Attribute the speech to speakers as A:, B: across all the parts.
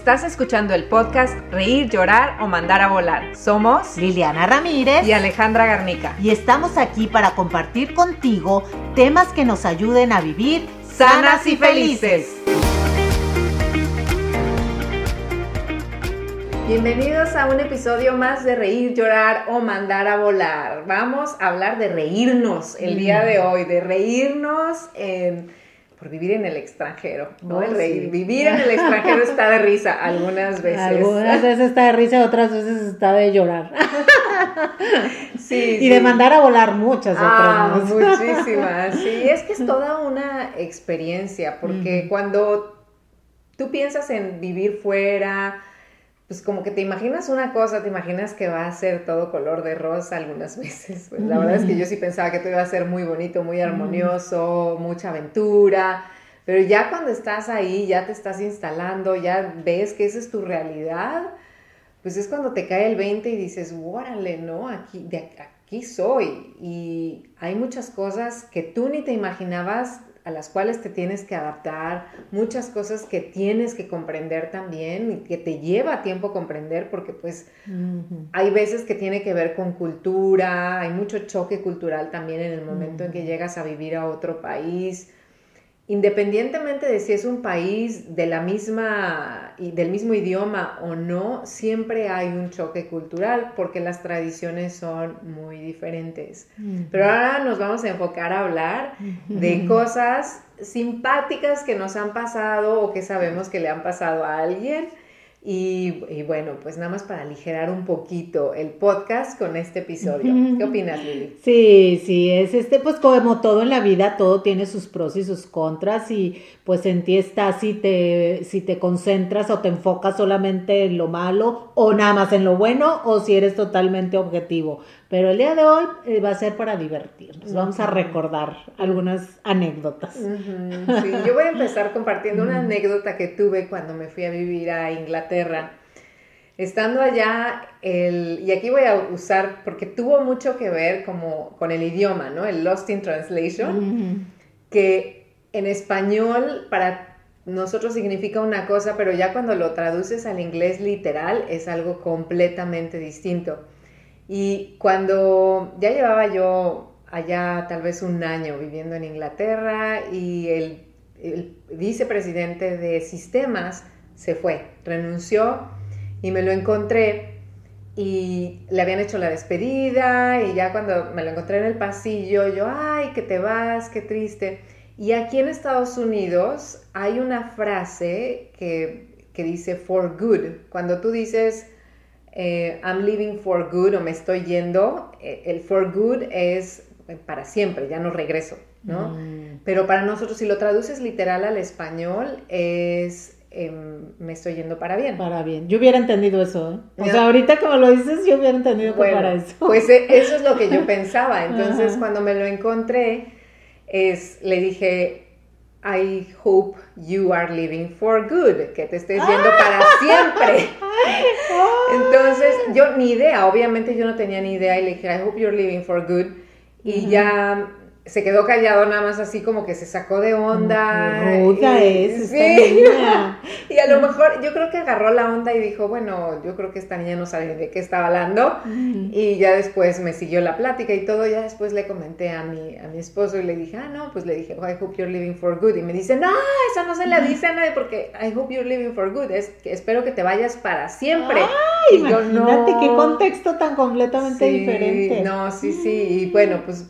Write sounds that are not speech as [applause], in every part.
A: Estás escuchando el podcast Reír, Llorar o Mandar a Volar. Somos
B: Liliana Ramírez
A: y Alejandra Garnica.
B: Y estamos aquí para compartir contigo temas que nos ayuden a vivir
A: sanas y felices. Bienvenidos a un episodio más de Reír, Llorar o Mandar a Volar. Vamos a hablar de reírnos el día de hoy, de reírnos por vivir en el extranjero, ¿no? Oh, el reír. Vivir en el extranjero está de risa algunas [laughs] veces.
B: Algunas veces está de risa, otras veces está de llorar. [laughs] Sí. y de mandar a volar muchas
A: ah, otras. Muchísimas. [laughs] Sí, es que es toda una experiencia, porque cuando tú piensas en vivir fuera, pues como que te imaginas una cosa, te imaginas que va a ser todo color de rosa algunas [laughs] veces. Pues la verdad es que yo sí pensaba que todo iba a ser muy bonito, muy armonioso, mucha aventura, pero ya cuando estás ahí, ya te estás instalando, ya ves que esa es tu realidad, pues es cuando te cae el 20 y dices, órale, ¿no? Aquí, de aquí soy. Y hay muchas cosas que tú ni te imaginabas a las cuales te tienes que adaptar, muchas cosas que tienes que comprender también y que te lleva tiempo comprender porque pues hay veces que tiene que ver con cultura, hay mucho choque cultural también en el momento en que llegas a vivir a otro país independientemente de si es un país de la misma y del mismo idioma o no, siempre hay un choque cultural porque las tradiciones son muy diferentes. Pero ahora nos vamos a enfocar a hablar de cosas simpáticas que nos han pasado o que sabemos que le han pasado a alguien y, bueno, pues nada más para aligerar un poquito el podcast con este episodio. ¿Qué opinas, Lili?
B: Sí, sí, es este, pues como todo en la vida, todo tiene sus pros y sus contras y pues en ti está si te, si te concentras o te enfocas solamente en lo malo o nada más en lo bueno o si eres totalmente objetivo. Pero el día de hoy eh, va a ser para divertirnos. Vamos a recordar algunas anécdotas.
A: Sí, yo voy a empezar compartiendo una anécdota que tuve cuando me fui a vivir a Inglaterra. Estando allá, el, y aquí voy a usar, porque tuvo mucho que ver como con el idioma, ¿no? El Lost in Translation, que en español para nosotros significa una cosa, pero ya cuando lo traduces al inglés literal es algo completamente distinto. Y cuando ya llevaba yo allá tal vez un año viviendo en Inglaterra y el, vicepresidente de sistemas se fue, renunció y me lo encontré y le habían hecho la despedida y ya cuando me lo encontré en el pasillo, yo, ay, que te vas, qué triste. Y aquí en Estados Unidos hay una frase que, que dice for good. Cuando tú dices, eh, I'm living for good o me estoy yendo, eh, el for good es para siempre, ya no regreso, ¿no? Mm. Pero para nosotros, si lo traduces literal al español, es em, me estoy yendo para bien.
B: Para bien. Yo hubiera entendido eso. ¿eh? O sea, ahorita como lo dices, yo hubiera entendido que para eso.
A: Pues eso es lo que yo [laughs] pensaba. Entonces, cuando me lo encontré, es, le dije, I hope you are living for good, que te estés yendo para siempre. [laughs] Entonces, yo ni idea, obviamente yo no tenía ni idea y le dije, I hope you're living for good. Y ya se quedó callado nada más así como que se sacó de onda.
B: Ruda es, sí. [laughs]
A: y a lo mejor yo creo que agarró la onda y dijo, bueno, yo creo que esta niña no sabe de qué estaba hablando. Y ya después me siguió la plática y todo. Ya después le comenté a mi, a mi esposo y le dije, ah, no, pues le dije, oh, I hope you're living for good. Y me dice, no, eso no se le dice a nadie porque I hope you're living for good. Es que espero que te vayas para siempre.
B: Ay, y imagínate yo, no. qué contexto tan completamente diferente.
A: No, sí, sí. Y bueno, pues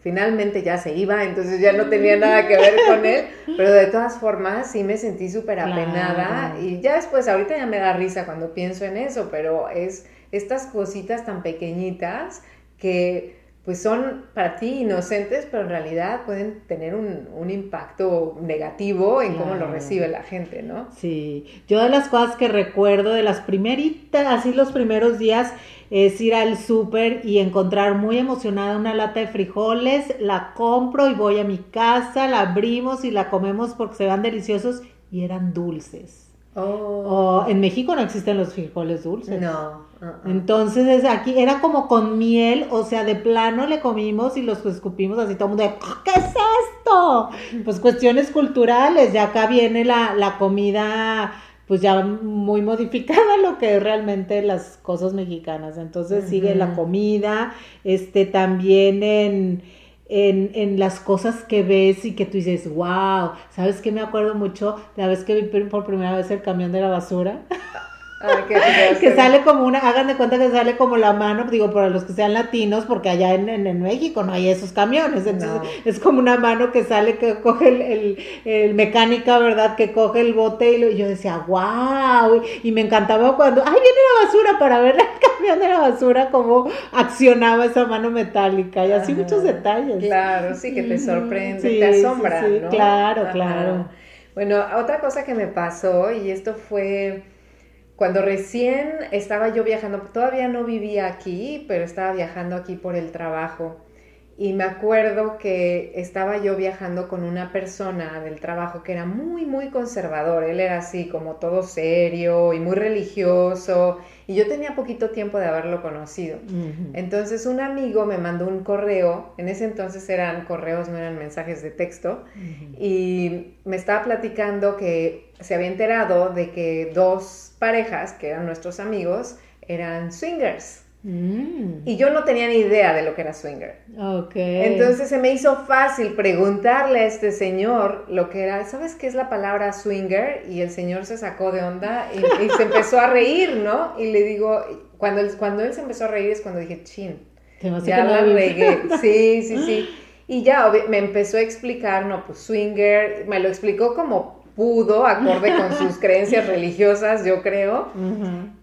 A: finalmente ya se iba, entonces ya no tenía nada que ver con él, [laughs] pero de todas formas sí me sentí súper apenada y ya después, ahorita ya me da risa cuando pienso en eso, pero es estas cositas tan pequeñitas que pues son para ti inocentes, pero en realidad pueden tener un, un impacto negativo en cómo lo recibe la gente, ¿no?
B: Sí, yo de las cosas que recuerdo de las primeritas, así los primeros días, es ir al súper y encontrar muy emocionada una lata de frijoles, la compro y voy a mi casa, la abrimos y la comemos porque se van deliciosos y eran dulces. Oh. en México no existen los frijoles dulces.
A: No.
B: Uh-uh. Entonces aquí era como con miel, o sea, de plano le comimos y los escupimos así todo el mundo de, ¿qué es esto? Pues cuestiones culturales, ya acá viene la, la comida pues ya muy modificada [laughs] lo que es realmente las cosas mexicanas. Entonces sigue la comida, este también en, en, en, las cosas que ves y que tú dices, wow, ¿sabes qué me acuerdo mucho? La vez que vi por primera vez el camión de la basura. [laughs] que sale como una, hagan de cuenta que sale como la mano, digo, para los que sean latinos, porque allá en, en, México no hay esos camiones, entonces es como una mano que sale, que coge el, el, mecánica, ¿verdad? Que coge el bote y, yo decía, wow, y, me encantaba cuando, ay, viene la basura para ver el camión de la basura, cómo accionaba esa mano metálica y así muchos detalles.
A: Claro, sí, que te sorprende, te asombra,
B: sí, Claro, claro.
A: Bueno, otra cosa que me pasó, y esto fue cuando recién estaba yo viajando, todavía no vivía aquí, pero estaba viajando aquí por el trabajo. Y me acuerdo que estaba yo viajando con una persona del trabajo que era muy, muy conservador. Él era así como todo serio y muy religioso. Y yo tenía poquito tiempo de haberlo conocido. Entonces un amigo me mandó un correo. En ese entonces eran correos, no eran mensajes de texto. Y me estaba platicando que se había enterado de que dos parejas, que eran nuestros amigos, eran swingers. Mm. Y yo no tenía ni idea de lo que era swinger. Entonces se me hizo fácil preguntarle a este señor lo que era, ¿sabes qué es la palabra swinger? Y el señor se sacó de onda y, se empezó a reír, ¿no? Y le digo, cuando él, cuando él se empezó a reír es cuando dije, chin, ya la regué. [laughs] Sí, sí, sí. Y ya me empezó a explicar, no, pues swinger, me lo explicó como pudo, acorde con [laughs] sus creencias religiosas, yo creo.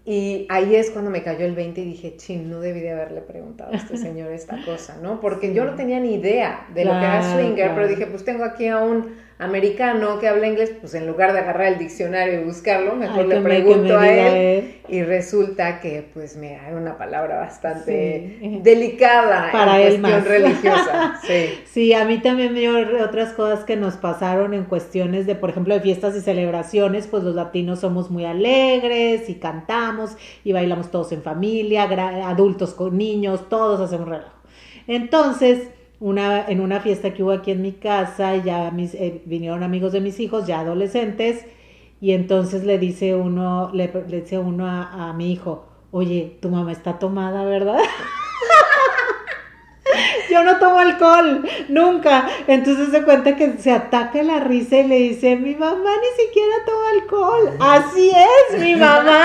A: Y ahí es cuando me cayó el 20 y dije, ching, no debí de haberle preguntado a este señor esta cosa, ¿no? Porque yo no tenía ni idea de lo que era swinger, pero dije, pues tengo aquí a un americano que habla inglés, pues en lugar de agarrar el diccionario y buscarlo, mejor le pregunto a él, y resulta que pues me hay una palabra bastante [laughs] delicada
B: para
A: en
B: él
A: religiosa. [laughs]
B: Sí. sí, a mí también me dio otras cosas que nos pasaron en cuestiones de, por ejemplo, de fiestas y celebraciones, pues los latinos somos muy alegres y cantamos y bailamos todos en familia, adultos con niños, todos hacemos relajo. Entonces, una, en una fiesta que hubo aquí en mi casa, ya mis, eh, vinieron amigos de mis hijos, ya adolescentes, y entonces le dice uno, le, dice uno a, mi hijo, oye, tu mamá está tomada, ¿verdad? [laughs] Yo no tomo alcohol, nunca. Entonces se cuenta que se ataca la risa y le dice, mi mamá ni siquiera toma alcohol. Así es, mi mamá.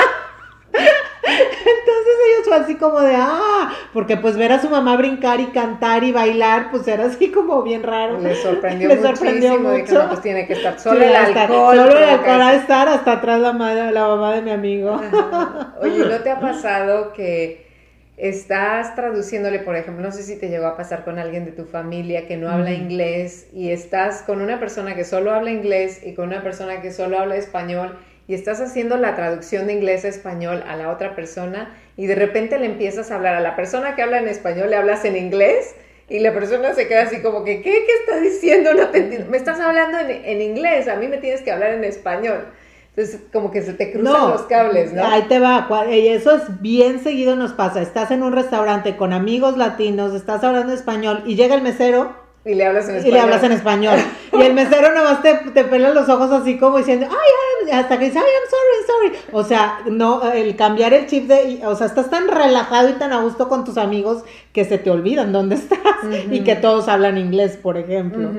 B: Entonces ellos fue así como de, ah, porque pues ver a su mamá brincar y cantar y bailar, pues era así como bien raro.
A: Le sorprendió, Le sorprendió mucho. pues tiene que estar solo el alcohol.
B: Solo el alcohol a estar hasta atrás la, madre, la mamá de mi amigo.
A: Oye, ¿no te ha pasado que estás traduciéndole, por ejemplo, no sé si te llegó a pasar con alguien de tu familia que no habla inglés y estás con una persona que solo habla inglés y con una persona que solo habla español y estás haciendo la traducción de inglés a español a la otra persona y de repente le empiezas a hablar a la persona que habla en español, le hablas en inglés y la persona se queda así como que, ¿qué, qué estás diciendo? No te entiendo. Me estás hablando en, inglés, a mí me tienes que hablar en español. Entonces, como que se te cruzan los cables, ¿no?
B: Ahí te va, eso es bien seguido nos pasa. Estás en un restaurante con amigos latinos, estás hablando español y llega el mesero
A: y le hablas en español.
B: Y le hablas en español. y el mesero nomás te, te pela los ojos así como diciendo, ay, hasta que dice, ay, I'm sorry, sorry. O sea, no, el cambiar el chip de, o sea, estás tan relajado y tan a gusto con tus amigos que se te olvidan dónde estás y que todos hablan inglés, por ejemplo.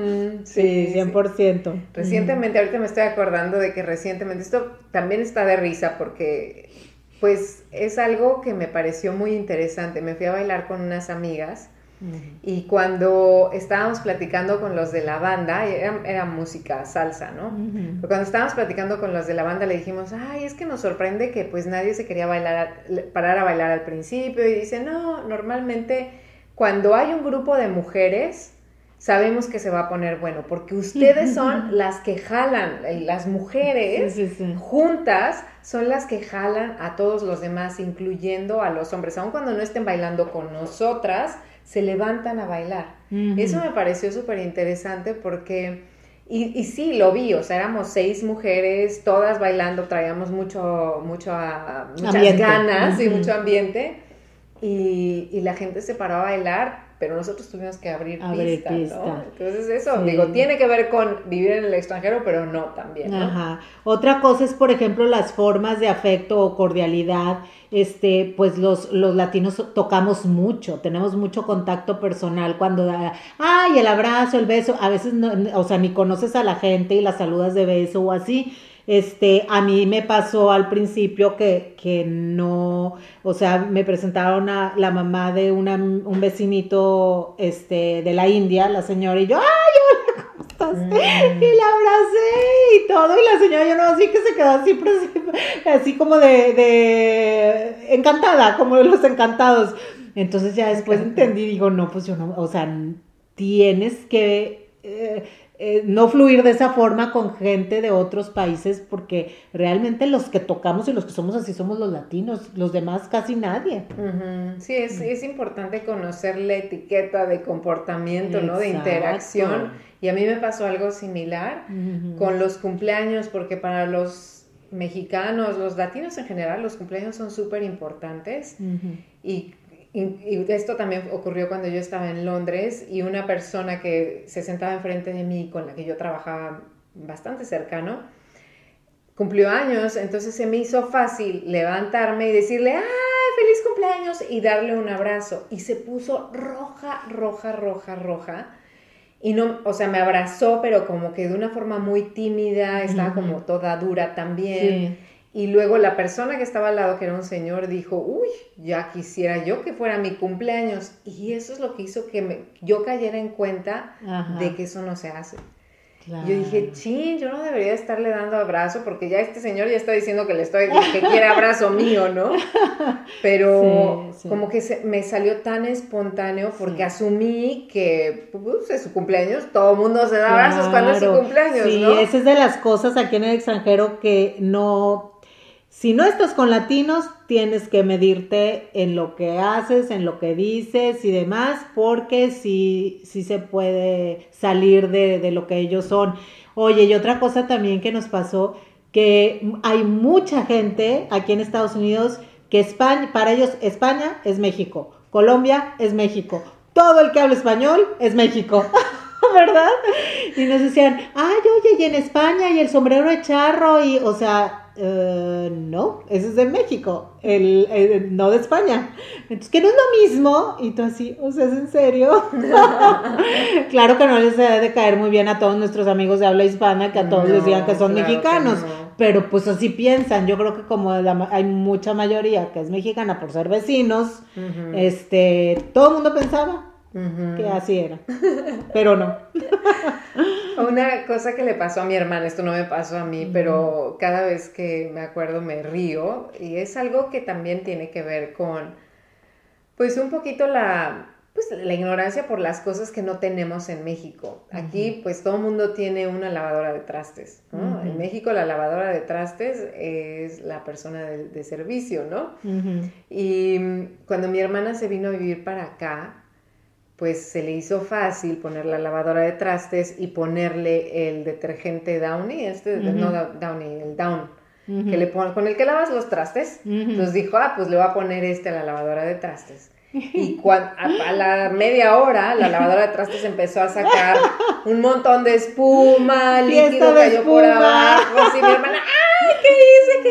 B: Sí, 100%.
A: Recientemente, ahorita me estoy acordando de que recientemente, esto también está de risa porque, pues, es algo que me pareció muy interesante. Me fui a bailar con unas amigas y cuando estábamos platicando con los de la banda, era, música salsa, ¿no? Pero cuando estábamos platicando con los de la banda le dijimos, ay, es que nos sorprende que pues nadie se quería bailar, parar a bailar al principio. Y dice, no, normalmente cuando hay un grupo de mujeres, sabemos que se va a poner bueno, porque ustedes son [laughs] las que jalan, las mujeres juntas son las que jalan a todos los demás, incluyendo a los hombres, aun cuando no estén bailando con nosotras, se levantan a bailar. Eso me pareció súper interesante porque, y, y, sí, lo vi, o sea, éramos seis mujeres, todas bailando, traíamos mucho, mucho, muchas ganas y mucho ambiente, y, y, la gente se paró a bailar pero nosotros tuvimos que abrir,
B: Abrir
A: pista,
B: pista.
A: ¿no? Entonces eso,
B: Sí.
A: digo, tiene que ver con vivir en el extranjero, pero no también, ¿no?
B: Ajá. Otra cosa es, por ejemplo, las formas de afecto o cordialidad. Este, pues los, los latinos tocamos mucho, tenemos mucho contacto personal cuando da, ay, el abrazo, el beso, a veces no, o sea, ni conoces a la gente y la saludas de beso o así. Este, a mí me pasó al principio que, que no, o sea, me presentaron a la mamá de una, un vecinito, este, de la India, la señora, y yo, ay, hola, ¿cómo estás?
A: Mm.
B: Y la abracé y todo, y la señora yo no, así que se quedó así, presi- así como de, de encantada, como de los encantados. Entonces ya después entendí, digo, no, pues yo no, o sea, tienes que eh, eh, no fluir de esa forma con gente de otros países porque realmente los que tocamos y los que somos así somos los latinos, los demás casi nadie.
A: Sí, es, es importante conocer la etiqueta de comportamiento, ¿no? De interacción. Y a mí me pasó algo similar con los cumpleaños, porque para los mexicanos, los latinos en general, los cumpleaños son súper importantes. Y, y- y esto también ocurrió cuando yo estaba en Londres y una persona que se sentaba enfrente de mí, con la que yo trabajaba bastante cercano, cumplió años, entonces se me hizo fácil levantarme y decirle, ¡ay, feliz cumpleaños! y darle un abrazo. Y se puso roja, roja, roja, roja. Y no, o sea, me abrazó, pero como que de una forma muy tímida, estaba como toda dura también.
B: Sí.
A: Y luego la persona que estaba al lado, que era un señor, dijo, uy, ya quisiera yo que fuera mi cumpleaños. Y eso es lo que hizo que me- yo cayera en cuenta
B: Ajá.
A: de que eso no se hace.
B: Claro.
A: Yo dije, chin, yo no debería estarle dando abrazo porque ya este señor ya está diciendo que le estoy, que quiere abrazo mío, ¿no? [laughs] Pero
B: Sí, sí.
A: como que se- me salió tan espontáneo porque
B: Sí.
A: asumí que pues, es su cumpleaños, todo el mundo se da abrazos cuando es su cumpleaños,
B: Sí,
A: ¿no?
B: esa es de las cosas aquí en el extranjero que no, si no estás con latinos, tienes que medirte en lo que haces, en lo que dices y demás, porque sí, sí se puede salir de, lo que ellos son. Oye, y otra cosa también que nos pasó, que hay mucha gente aquí en Estados Unidos que España, para ellos España es México, Colombia es México, todo el que habla español es México. [laughs] ¿verdad? Y nos decían, ay, oye, y en España, y el sombrero de charro, y, o sea, eh, no, eso es de México, el, el- no de España. Entonces, que no es lo mismo, y tú así, o sea, ¿es en serio? [laughs] claro que no les debe de caer muy bien a todos nuestros amigos de habla hispana, que a todos les digan que son
A: No, claro que
B: mexicanos,
A: no.
B: pero pues así piensan, yo creo que como la hay mucha mayoría que es mexicana por ser vecinos,
A: Ujú,
B: este, todo el mundo pensaba
A: ujú.
B: que así era, pero no. [laughs]
A: Una cosa que le pasó a mi hermana, esto no me pasó a mí, pero cada vez que me acuerdo me río y es algo que también tiene que ver con, pues un poquito la, pues la ignorancia por las cosas que no tenemos en México. Aquí pues todo el mundo tiene una lavadora de trastes. En México la lavadora de trastes es la persona de, de servicio, ¿no? Y mm, cuando mi hermana se vino a vivir para acá, pues se le hizo fácil poner la lavadora de trastes y ponerle el detergente Downy, este, no Downy, el Down, que le pon- con el que lavas los trastes.
B: Ujú.
A: Entonces dijo, ah, pues le voy a poner este a la lavadora de trastes. Y [laughs] a, a la media hora, la lavadora de trastes empezó a sacar un montón de espuma, líquido
B: de
A: cayó por
B: espuma.
A: abajo. Así mi hermana, ¡ay, qué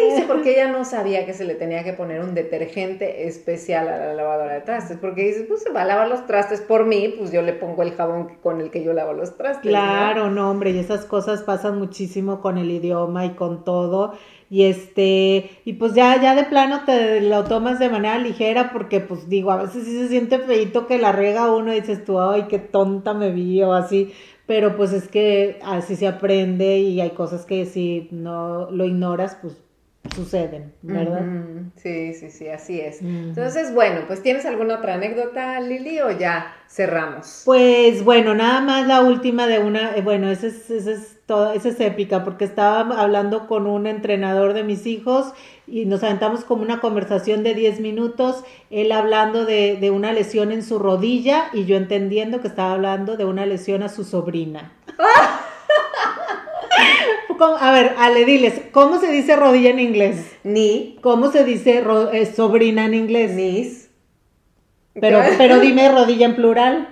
A: hice! Porque ella no sabía que se le tenía que poner un detergente especial a la lavadora de trastes. Porque dice, pues se va a lavar los trastes por mí, pues yo le pongo el jabón que- con el que yo lavo los trastes. ¿no?
B: Claro, no, hombre, y esas cosas pasan muchísimo con el idioma y con todo. Y este, y pues ya, ya de plano te lo tomas de manera ligera porque pues digo, a veces sí se siente feito que la riega uno y dices tú, ay, qué tonta me vi o así. Pero pues es que así se aprende y hay cosas que si no lo ignoras, pues suceden, ¿verdad?
A: Sí, sí, sí, así es. Entonces, bueno, pues ¿tienes alguna otra anécdota, Lili, o ya cerramos?
B: Pues bueno, nada más la última de una, eh, bueno, esa es, esa es toda, esa es épica, porque estaba hablando con un entrenador de mis hijos y nos aventamos como una conversación de 10 minutos, él hablando de, de una lesión en su rodilla y yo entendiendo que estaba hablando de una lesión a su sobrina. [laughs] ¿Cómo? A ver, Ale, diles, ¿cómo se dice rodilla en inglés?
A: Ni,
B: ¿Cómo se dice ro- eh, sobrina en inglés?
A: nis,
B: Pero, [laughs] pero dime rodilla en plural.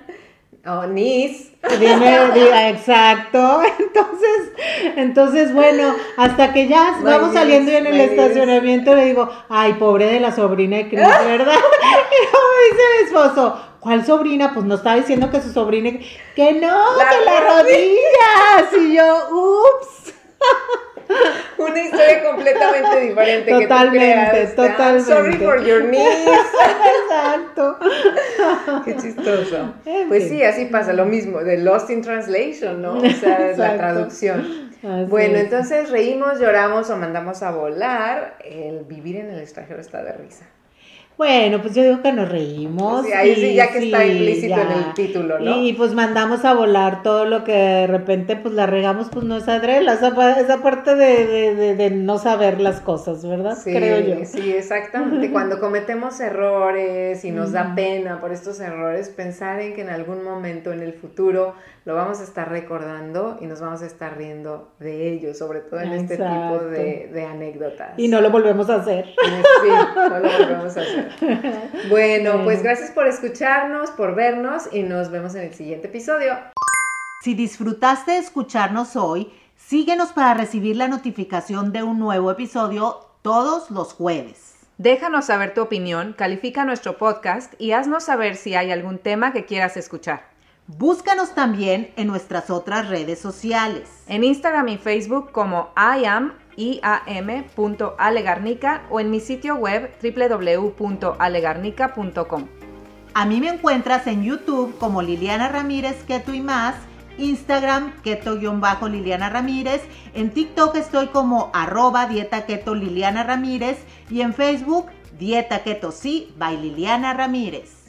A: Oh, knees.
B: Dime, [laughs] dime, exacto. [laughs] Entonces, entonces, bueno, hasta que ya
A: My
B: vamos saliendo y en el estacionamiento le digo, ay, pobre de la sobrina de Cris, ¿verdad? Y me dice mi esposo, ¿cuál sobrina? Pues no estaba diciendo que su sobrina, que no,
A: La
B: que la rodilla. Y yo, ups. [laughs]
A: Una historia completamente diferente.
B: Totalmente,
A: que tú creas.
B: totalmente.
A: I'm sorry for your knees. [laughs]
B: Exacto.
A: Qué chistoso. Pues sí, así pasa lo mismo, de Lost in Translation, ¿no? O sea, es la traducción.
B: Así
A: Bueno,
B: es.
A: entonces reímos, lloramos o mandamos a volar. El vivir en el extranjero está de risa.
B: Bueno, pues yo digo que nos reímos.
A: Sí, ahí sí,
B: y
A: ya que está
B: sí,
A: implícito en el título, ¿no?
B: Y pues mandamos a volar todo lo que de repente pues la regamos, pues no es adrela, esa, pa- esa parte de, de, de, de no saber las cosas, ¿verdad?
A: Sí,
B: Creo yo.
A: sí, exactamente. Cuando cometemos errores y nos da pena por estos errores, pensar en que en algún momento en el futuro lo vamos a estar recordando y nos vamos a estar riendo de ello, sobre todo en este tipo de, de anécdotas.
B: Y no lo volvemos a hacer.
A: Sí, no lo volvemos a hacer. [laughs] Bueno, pues gracias por escucharnos, por vernos y nos vemos en el siguiente episodio.
B: Si disfrutaste de escucharnos hoy, síguenos para recibir la notificación de un nuevo episodio todos los jueves.
A: Déjanos saber tu opinión, califica nuestro podcast y haznos saber si hay algún tema que quieras escuchar.
B: Búscanos también en nuestras otras redes sociales.
A: En Instagram y Facebook como iam.alegarnica o en mi sitio web www.alegarnica.com.
B: A mí me encuentras en YouTube como Liliana Ramírez Keto y más, Instagram keto-liliana Ramírez, en TikTok estoy como arroba dieta keto Liliana Ramírez y en Facebook dieta keto sí by Liliana Ramírez.